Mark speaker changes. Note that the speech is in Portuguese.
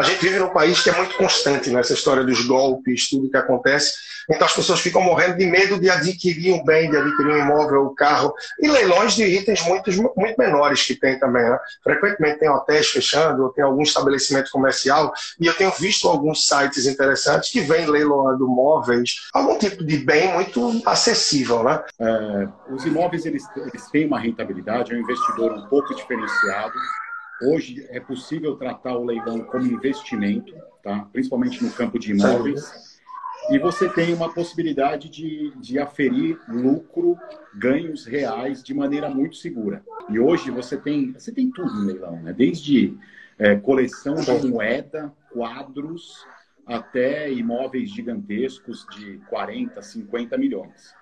Speaker 1: a gente vive num país que é muito constante nessa história dos golpes, tudo que acontece. Então as pessoas ficam morrendo de medo de adquirir um bem, de adquirir um imóvel, um carro, e leilões de itens muito, muito menores que tem também. Né? Frequentemente tem hotéis fechando, tem algum estabelecimento comercial, e eu tenho visto alguns sites interessantes que vêm leiloando móveis, algum tipo de bem muito acessível. Né?
Speaker 2: É, os imóveis eles, eles têm uma rentabilidade, é um investidor um pouco diferenciado. Hoje é possível tratar o leilão como investimento, tá? principalmente no campo de imóveis. E você tem uma possibilidade de, de aferir lucro, ganhos reais de maneira muito segura. E hoje você tem, você tem tudo no leilão, né? desde é, coleção de moeda, quadros, até imóveis gigantescos de 40, 50 milhões.